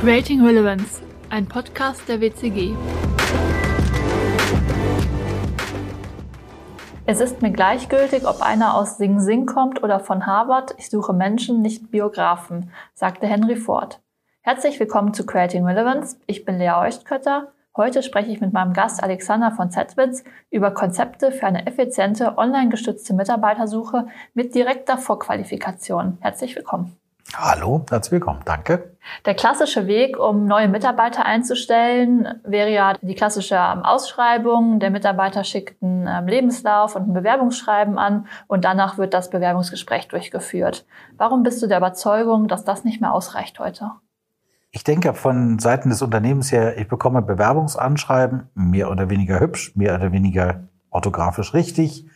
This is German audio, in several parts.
Creating Relevance, ein Podcast der WCG. Es ist mir gleichgültig, ob einer aus Sing Sing kommt oder von Harvard. Ich suche Menschen, nicht Biografen, sagte Henry Ford. Herzlich willkommen zu Creating Relevance. Ich bin Lea Eustkötter. Heute spreche ich mit meinem Gast Alexander von Zetwitz über Konzepte für eine effiziente, online gestützte Mitarbeitersuche mit direkter Vorqualifikation. Herzlich willkommen. Hallo, herzlich willkommen. Danke. Der klassische Weg, um neue Mitarbeiter einzustellen, wäre ja die klassische ähm, Ausschreibung. Der Mitarbeiter schickt einen ähm, Lebenslauf und ein Bewerbungsschreiben an und danach wird das Bewerbungsgespräch durchgeführt. Warum bist du der Überzeugung, dass das nicht mehr ausreicht heute? Ich denke von Seiten des Unternehmens her, ich bekomme Bewerbungsanschreiben, mehr oder weniger hübsch, mehr oder weniger orthografisch richtig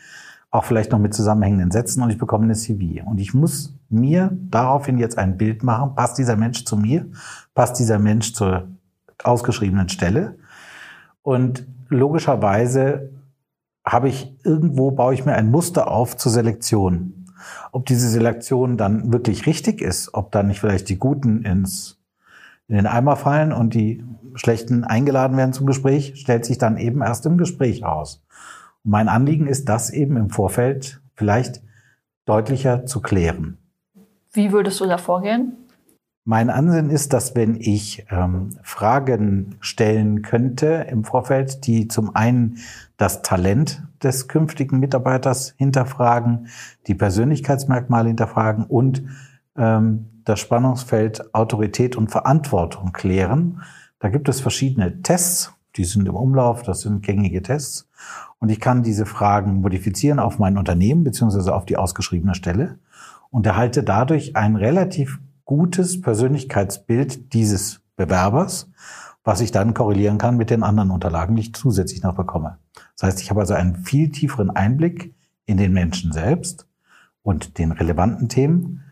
auch vielleicht noch mit zusammenhängenden Sätzen und ich bekomme eine CV. Und ich muss mir daraufhin jetzt ein Bild machen, passt dieser Mensch zu mir, passt dieser Mensch zur ausgeschriebenen Stelle. Und logischerweise habe ich irgendwo, baue ich mir ein Muster auf zur Selektion. Ob diese Selektion dann wirklich richtig ist, ob dann nicht vielleicht die Guten ins, in den Eimer fallen und die Schlechten eingeladen werden zum Gespräch, stellt sich dann eben erst im Gespräch aus. Mein Anliegen ist, das eben im Vorfeld vielleicht deutlicher zu klären. Wie würdest du da vorgehen? Mein Ansinn ist, dass wenn ich ähm, Fragen stellen könnte im Vorfeld, die zum einen das Talent des künftigen Mitarbeiters hinterfragen, die Persönlichkeitsmerkmale hinterfragen und ähm, das Spannungsfeld Autorität und Verantwortung klären. Da gibt es verschiedene Tests, die sind im Umlauf, das sind gängige Tests. Und ich kann diese Fragen modifizieren auf mein Unternehmen beziehungsweise auf die ausgeschriebene Stelle und erhalte dadurch ein relativ gutes Persönlichkeitsbild dieses Bewerbers, was ich dann korrelieren kann mit den anderen Unterlagen, die ich zusätzlich noch bekomme. Das heißt, ich habe also einen viel tieferen Einblick in den Menschen selbst und den relevanten Themen,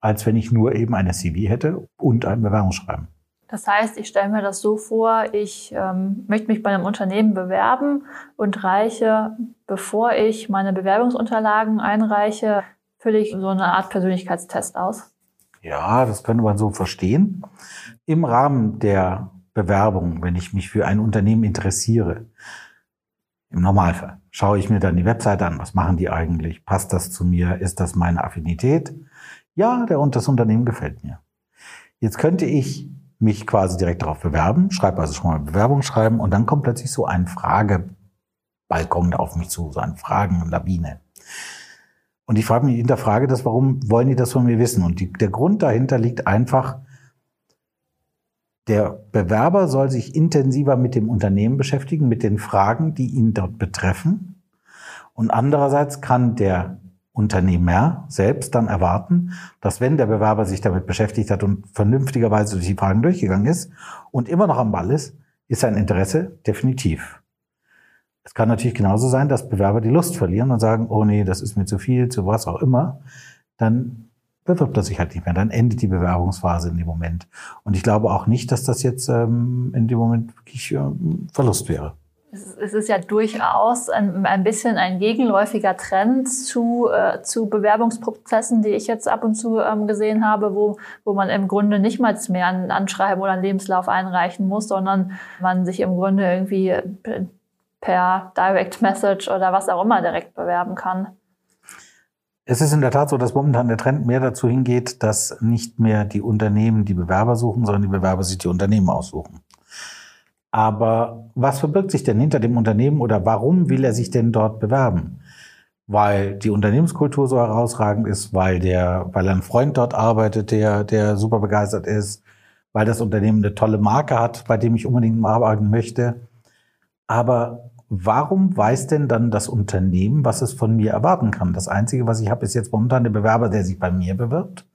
als wenn ich nur eben eine CV hätte und ein Bewerbungsschreiben. Das heißt, ich stelle mir das so vor, ich ähm, möchte mich bei einem Unternehmen bewerben und reiche, bevor ich meine Bewerbungsunterlagen einreiche, fülle ich so eine Art Persönlichkeitstest aus. Ja, das könnte man so verstehen. Im Rahmen der Bewerbung, wenn ich mich für ein Unternehmen interessiere, im Normalfall schaue ich mir dann die Webseite an. Was machen die eigentlich? Passt das zu mir? Ist das meine Affinität? Ja, der und das Unternehmen gefällt mir. Jetzt könnte ich mich quasi direkt darauf bewerben, schreibe also schon mal Bewerbung schreiben und dann kommt plötzlich so ein Fragebalkon auf mich zu, so eine Fragenlawine. Und ich frage mich, hinterfrage das, warum wollen die das von mir wissen? Und die, der Grund dahinter liegt einfach, der Bewerber soll sich intensiver mit dem Unternehmen beschäftigen, mit den Fragen, die ihn dort betreffen. Und andererseits kann der Unternehmer selbst dann erwarten, dass wenn der Bewerber sich damit beschäftigt hat und vernünftigerweise durch die Fragen durchgegangen ist und immer noch am Ball ist, ist sein Interesse definitiv. Es kann natürlich genauso sein, dass Bewerber die Lust verlieren und sagen, oh nee, das ist mir zu viel, zu was auch immer. Dann bewirbt er sich halt nicht mehr. Dann endet die Bewerbungsphase in dem Moment. Und ich glaube auch nicht, dass das jetzt ähm, in dem Moment wirklich ähm, Verlust wäre es ist ja durchaus ein, ein bisschen ein gegenläufiger Trend zu, äh, zu Bewerbungsprozessen, die ich jetzt ab und zu ähm, gesehen habe, wo, wo man im Grunde nicht mal mehr ein Anschreiben oder einen Lebenslauf einreichen muss, sondern man sich im Grunde irgendwie per Direct Message oder was auch immer direkt bewerben kann. Es ist in der Tat so, dass momentan der Trend mehr dazu hingeht, dass nicht mehr die Unternehmen die Bewerber suchen, sondern die Bewerber sich die Unternehmen aussuchen. Aber was verbirgt sich denn hinter dem Unternehmen oder warum will er sich denn dort bewerben? Weil die Unternehmenskultur so herausragend ist, weil der, weil ein Freund dort arbeitet, der, der super begeistert ist, weil das Unternehmen eine tolle Marke hat, bei dem ich unbedingt arbeiten möchte. Aber warum weiß denn dann das Unternehmen, was es von mir erwarten kann? Das Einzige, was ich habe, ist jetzt momentan der Bewerber, der sich bei mir bewirbt.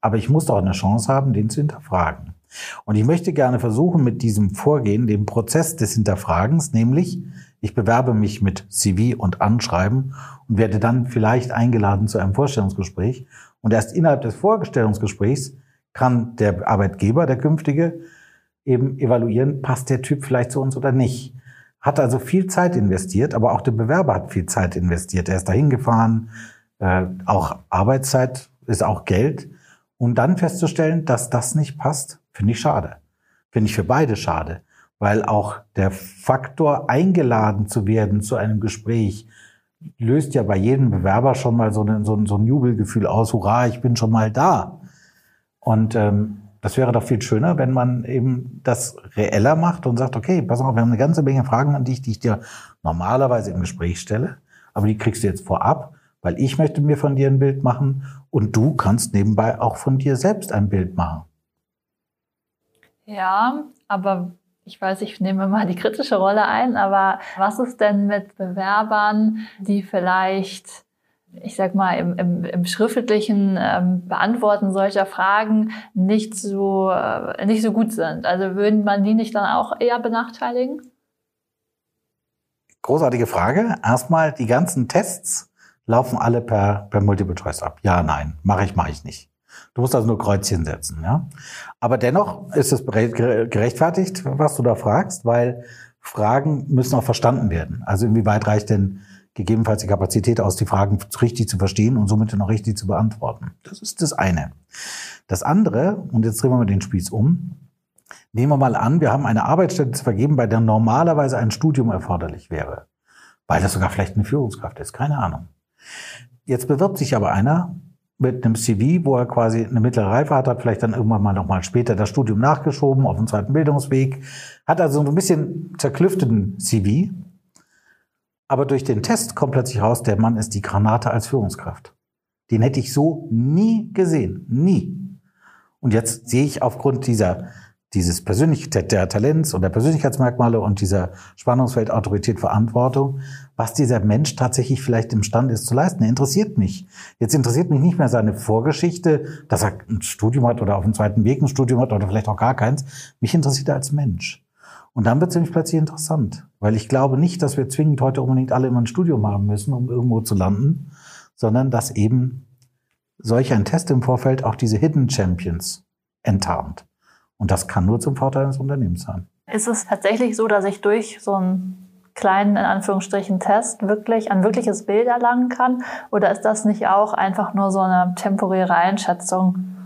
Aber ich muss doch eine Chance haben, den zu hinterfragen. Und ich möchte gerne versuchen, mit diesem Vorgehen, dem Prozess des Hinterfragens, nämlich ich bewerbe mich mit CV und Anschreiben und werde dann vielleicht eingeladen zu einem Vorstellungsgespräch. Und erst innerhalb des Vorstellungsgesprächs kann der Arbeitgeber, der künftige, eben evaluieren, passt der Typ vielleicht zu uns oder nicht. Hat also viel Zeit investiert, aber auch der Bewerber hat viel Zeit investiert. Er ist dahin gefahren, äh, auch Arbeitszeit ist auch Geld. Und dann festzustellen, dass das nicht passt, Finde ich schade. finde ich für beide schade, weil auch der Faktor eingeladen zu werden zu einem Gespräch löst ja bei jedem Bewerber schon mal so, eine, so, ein, so ein Jubelgefühl aus, hurra, ich bin schon mal da. Und ähm, das wäre doch viel schöner, wenn man eben das reeller macht und sagt, okay, pass auf, wir haben eine ganze Menge Fragen an dich, die ich dir normalerweise im Gespräch stelle, aber die kriegst du jetzt vorab, weil ich möchte mir von dir ein Bild machen und du kannst nebenbei auch von dir selbst ein Bild machen. Ja, aber ich weiß, ich nehme mal die kritische Rolle ein, aber was ist denn mit Bewerbern, die vielleicht, ich sag mal, im, im, im schriftlichen ähm, Beantworten solcher Fragen nicht so, äh, nicht so gut sind? Also würden man die nicht dann auch eher benachteiligen? Großartige Frage. Erstmal, die ganzen Tests laufen alle per, per Multiple Choice ab. Ja, nein, mache ich, mache ich nicht. Du musst also nur Kreuzchen setzen, ja. Aber dennoch ist es gerechtfertigt, was du da fragst, weil Fragen müssen auch verstanden werden. Also inwieweit reicht denn gegebenenfalls die Kapazität aus, die Fragen richtig zu verstehen und somit dann auch richtig zu beantworten. Das ist das eine. Das andere, und jetzt drehen wir mal den Spieß um, nehmen wir mal an, wir haben eine Arbeitsstelle zu vergeben, bei der normalerweise ein Studium erforderlich wäre, weil das sogar vielleicht eine Führungskraft ist, keine Ahnung. Jetzt bewirbt sich aber einer mit einem CV, wo er quasi eine mittlere Reife hat, hat vielleicht dann irgendwann mal noch mal später das Studium nachgeschoben auf dem zweiten Bildungsweg, hat also so ein bisschen zerklüfteten CV. Aber durch den Test kommt plötzlich raus, der Mann ist die Granate als Führungskraft. Den hätte ich so nie gesehen. Nie. Und jetzt sehe ich aufgrund dieser dieses Persönlichkeit der Talents und der Persönlichkeitsmerkmale und dieser Spannungsfeld Autorität, Verantwortung, was dieser Mensch tatsächlich vielleicht imstande ist zu leisten. Er interessiert mich. Jetzt interessiert mich nicht mehr seine Vorgeschichte, dass er ein Studium hat oder auf dem zweiten Weg ein Studium hat oder vielleicht auch gar keins. Mich interessiert er als Mensch. Und dann wird es nämlich plötzlich interessant, weil ich glaube nicht, dass wir zwingend heute unbedingt alle immer ein Studium haben müssen, um irgendwo zu landen, sondern dass eben solch ein Test im Vorfeld auch diese Hidden Champions enttarnt. Und das kann nur zum Vorteil des Unternehmens sein. Ist es tatsächlich so, dass ich durch so einen kleinen, in Anführungsstrichen, Test wirklich ein wirkliches Bild erlangen kann? Oder ist das nicht auch einfach nur so eine temporäre Einschätzung?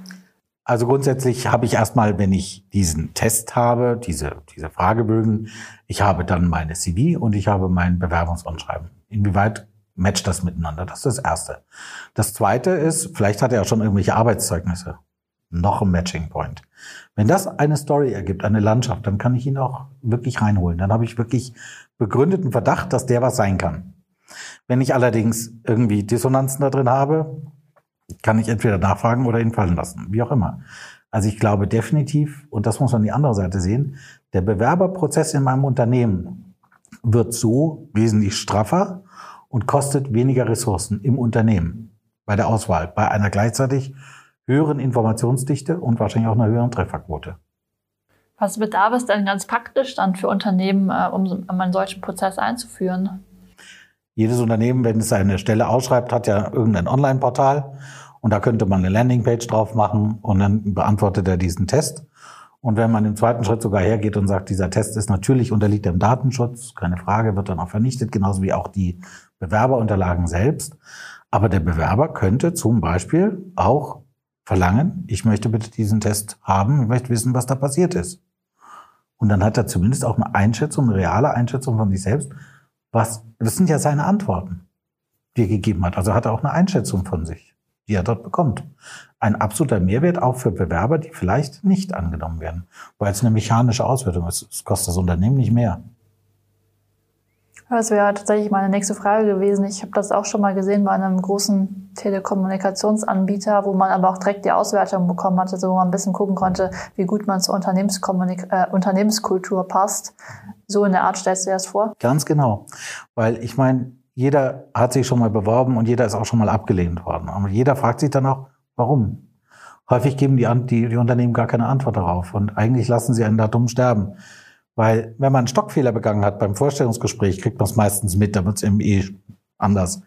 Also grundsätzlich habe ich erstmal, wenn ich diesen Test habe, diese, diese Fragebögen, ich habe dann meine CV und ich habe mein Bewerbungsanschreiben. Inwieweit matcht das miteinander? Das ist das Erste. Das Zweite ist, vielleicht hat er ja schon irgendwelche Arbeitszeugnisse noch ein Matching Point. Wenn das eine Story ergibt, eine Landschaft, dann kann ich ihn auch wirklich reinholen. Dann habe ich wirklich begründeten Verdacht, dass der was sein kann. Wenn ich allerdings irgendwie Dissonanzen da drin habe, kann ich entweder nachfragen oder ihn fallen lassen, wie auch immer. Also ich glaube definitiv, und das muss man die andere Seite sehen, der Bewerberprozess in meinem Unternehmen wird so wesentlich straffer und kostet weniger Ressourcen im Unternehmen bei der Auswahl, bei einer gleichzeitig höheren Informationsdichte und wahrscheinlich auch einer höheren Trefferquote. Was bedarf es denn ganz praktisch dann für Unternehmen, äh, um einen solchen Prozess einzuführen? Jedes Unternehmen, wenn es eine Stelle ausschreibt, hat ja irgendein Online-Portal und da könnte man eine Landingpage drauf machen und dann beantwortet er diesen Test. Und wenn man im zweiten Schritt sogar hergeht und sagt, dieser Test ist natürlich unterliegt dem Datenschutz, keine Frage, wird dann auch vernichtet, genauso wie auch die Bewerberunterlagen selbst. Aber der Bewerber könnte zum Beispiel auch verlangen, ich möchte bitte diesen Test haben, ich möchte wissen, was da passiert ist. Und dann hat er zumindest auch eine Einschätzung, eine reale Einschätzung von sich selbst, was, das sind ja seine Antworten, die er gegeben hat. Also hat er auch eine Einschätzung von sich, die er dort bekommt. Ein absoluter Mehrwert auch für Bewerber, die vielleicht nicht angenommen werden, weil es eine mechanische Auswertung ist. Es kostet das Unternehmen nicht mehr. Das wäre tatsächlich meine nächste Frage gewesen. Ich habe das auch schon mal gesehen bei einem großen Telekommunikationsanbieter, wo man aber auch direkt die Auswertung bekommen hatte, so wo man ein bisschen gucken konnte, wie gut man zur Unternehmenskommunik äh, Unternehmenskultur passt. So in der Art stellst du dir das vor? Ganz genau. Weil ich meine, jeder hat sich schon mal beworben und jeder ist auch schon mal abgelehnt worden. Aber jeder fragt sich dann auch, warum? Häufig geben die, die, die Unternehmen gar keine Antwort darauf und eigentlich lassen sie einen da dumm sterben. Weil wenn man einen Stockfehler begangen hat beim Vorstellungsgespräch, kriegt man es meistens mit, da wird es eben eh anders.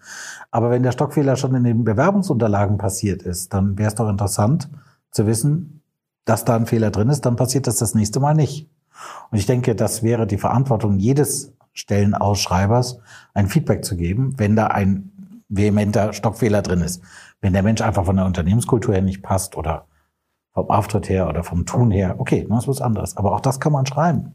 Aber wenn der Stockfehler schon in den Bewerbungsunterlagen passiert ist, dann wäre es doch interessant zu wissen, dass da ein Fehler drin ist, dann passiert das das nächste Mal nicht. Und ich denke, das wäre die Verantwortung jedes Stellenausschreibers, ein Feedback zu geben, wenn da ein vehementer Stockfehler drin ist. Wenn der Mensch einfach von der Unternehmenskultur her nicht passt oder vom Auftritt her oder vom Tun her. Okay, das ist was anderes. Aber auch das kann man schreiben.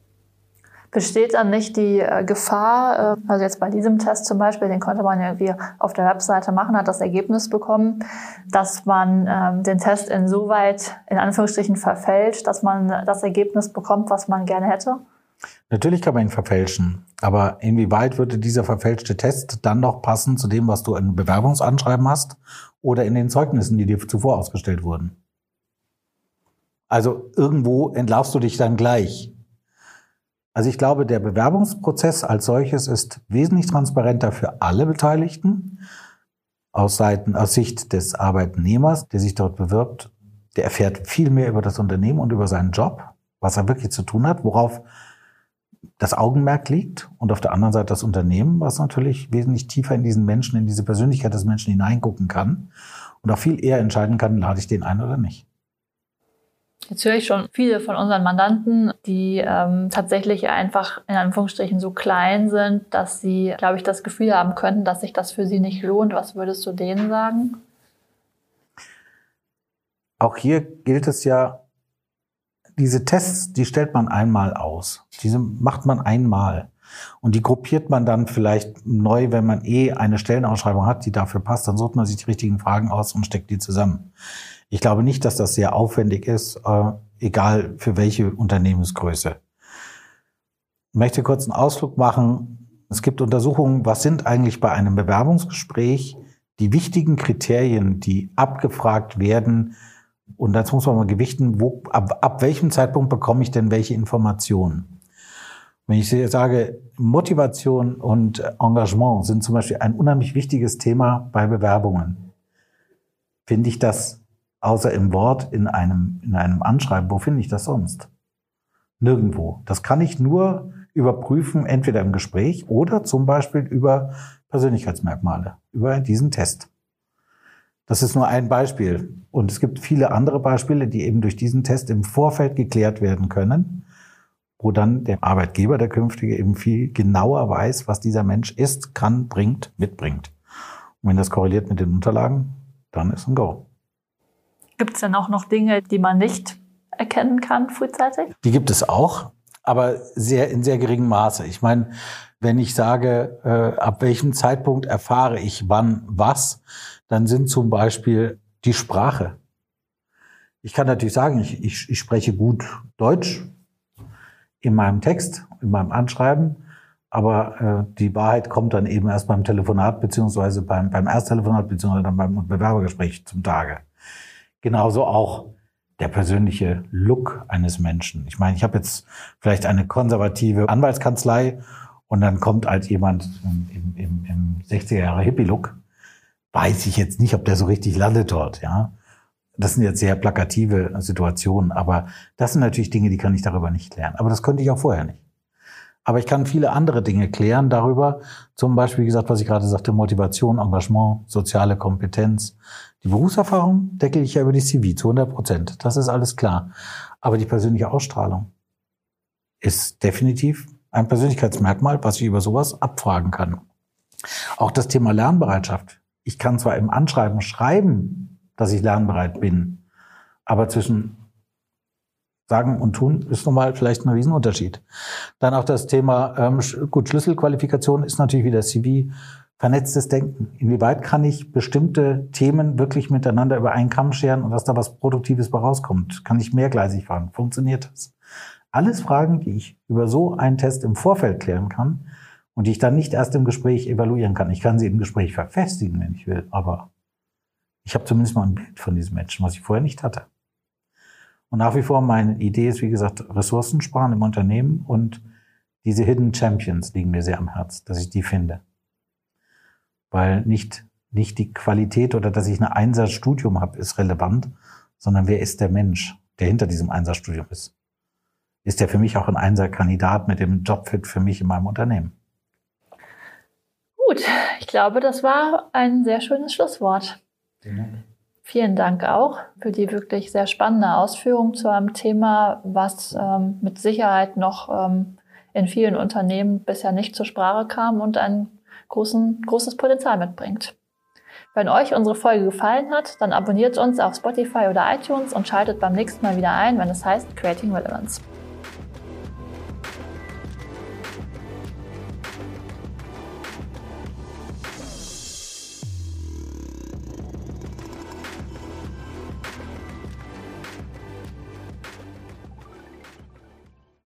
Besteht dann nicht die äh, Gefahr, äh, also jetzt bei diesem Test zum Beispiel, den konnte man ja irgendwie auf der Webseite machen, hat das Ergebnis bekommen, dass man ähm, den Test insoweit in Anführungsstrichen verfälscht, dass man das Ergebnis bekommt, was man gerne hätte? Natürlich kann man ihn verfälschen, aber inwieweit würde dieser verfälschte Test dann noch passen zu dem, was du in Bewerbungsanschreiben hast oder in den Zeugnissen, die dir zuvor ausgestellt wurden? Also irgendwo entlarvst du dich dann gleich. Also ich glaube, der Bewerbungsprozess als solches ist wesentlich transparenter für alle Beteiligten. Aus, Seiten, aus Sicht des Arbeitnehmers, der sich dort bewirbt, der erfährt viel mehr über das Unternehmen und über seinen Job, was er wirklich zu tun hat, worauf das Augenmerk liegt und auf der anderen Seite das Unternehmen, was natürlich wesentlich tiefer in diesen Menschen, in diese Persönlichkeit des Menschen hineingucken kann und auch viel eher entscheiden kann, lade ich den ein oder nicht. Jetzt höre ich schon viele von unseren Mandanten, die ähm, tatsächlich einfach in Anführungsstrichen so klein sind, dass sie, glaube ich, das Gefühl haben könnten, dass sich das für sie nicht lohnt. Was würdest du denen sagen? Auch hier gilt es ja, diese Tests, die stellt man einmal aus. Diese macht man einmal. Und die gruppiert man dann vielleicht neu, wenn man eh eine Stellenausschreibung hat, die dafür passt. Dann sucht man sich die richtigen Fragen aus und steckt die zusammen. Ich glaube nicht, dass das sehr aufwendig ist, äh, egal für welche Unternehmensgröße. Ich möchte kurz einen Ausflug machen. Es gibt Untersuchungen, was sind eigentlich bei einem Bewerbungsgespräch die wichtigen Kriterien, die abgefragt werden. Und dazu muss man mal gewichten, wo, ab, ab welchem Zeitpunkt bekomme ich denn welche Informationen. Wenn ich sage, Motivation und Engagement sind zum Beispiel ein unheimlich wichtiges Thema bei Bewerbungen, finde ich das außer im Wort in einem, in einem Anschreiben. Wo finde ich das sonst? Nirgendwo. Das kann ich nur überprüfen, entweder im Gespräch oder zum Beispiel über Persönlichkeitsmerkmale, über diesen Test. Das ist nur ein Beispiel. Und es gibt viele andere Beispiele, die eben durch diesen Test im Vorfeld geklärt werden können, wo dann der Arbeitgeber, der künftige, eben viel genauer weiß, was dieser Mensch ist, kann, bringt, mitbringt. Und wenn das korreliert mit den Unterlagen, dann ist ein Go. Gibt es denn auch noch Dinge, die man nicht erkennen kann frühzeitig? Die gibt es auch, aber sehr in sehr geringem Maße. Ich meine, wenn ich sage, äh, ab welchem Zeitpunkt erfahre ich wann was, dann sind zum Beispiel die Sprache. Ich kann natürlich sagen, ich, ich, ich spreche gut Deutsch in meinem Text, in meinem Anschreiben, aber äh, die Wahrheit kommt dann eben erst beim Telefonat beziehungsweise beim, beim Ersttelefonat beziehungsweise dann beim Bewerbergespräch zum Tage. Genauso auch der persönliche Look eines Menschen. Ich meine, ich habe jetzt vielleicht eine konservative Anwaltskanzlei und dann kommt halt jemand im, im, im 60er Jahre Hippie-Look. Weiß ich jetzt nicht, ob der so richtig landet dort, ja. Das sind jetzt sehr plakative Situationen, aber das sind natürlich Dinge, die kann ich darüber nicht klären. Aber das könnte ich auch vorher nicht. Aber ich kann viele andere Dinge klären darüber. Zum Beispiel, wie gesagt, was ich gerade sagte, Motivation, Engagement, soziale Kompetenz, die Berufserfahrung deckel ich ja über die CV zu 100 Prozent. Das ist alles klar. Aber die persönliche Ausstrahlung ist definitiv ein Persönlichkeitsmerkmal, was ich über sowas abfragen kann. Auch das Thema Lernbereitschaft. Ich kann zwar im Anschreiben schreiben, dass ich lernbereit bin, aber zwischen Sagen und Tun ist nochmal vielleicht ein Riesenunterschied. Dann auch das Thema, ähm, gut, Schlüsselqualifikation ist natürlich wieder CV vernetztes Denken. Inwieweit kann ich bestimmte Themen wirklich miteinander über einen Kamm scheren und dass da was Produktives bei rauskommt? Kann ich mehrgleisig fahren? Funktioniert das? Alles Fragen, die ich über so einen Test im Vorfeld klären kann und die ich dann nicht erst im Gespräch evaluieren kann. Ich kann sie im Gespräch verfestigen, wenn ich will, aber ich habe zumindest mal ein Bild von diesem Menschen, was ich vorher nicht hatte. Und nach wie vor meine Idee ist, wie gesagt, Ressourcen sparen im Unternehmen und diese Hidden Champions liegen mir sehr am Herz, dass ich die finde weil nicht, nicht die Qualität oder dass ich ein Einsatzstudium habe, ist relevant, sondern wer ist der Mensch, der hinter diesem Einsatzstudium ist. Ist der für mich auch ein Einsatzkandidat mit dem Jobfit für mich in meinem Unternehmen? Gut, ich glaube, das war ein sehr schönes Schlusswort. Vielen Dank auch für die wirklich sehr spannende Ausführung zu einem Thema, was ähm, mit Sicherheit noch ähm, in vielen Unternehmen bisher nicht zur Sprache kam und ein großen, großes Potenzial mitbringt. Wenn euch unsere Folge gefallen hat, dann abonniert uns auf Spotify oder iTunes und schaltet beim nächsten Mal wieder ein, wenn es heißt Creating Relevance.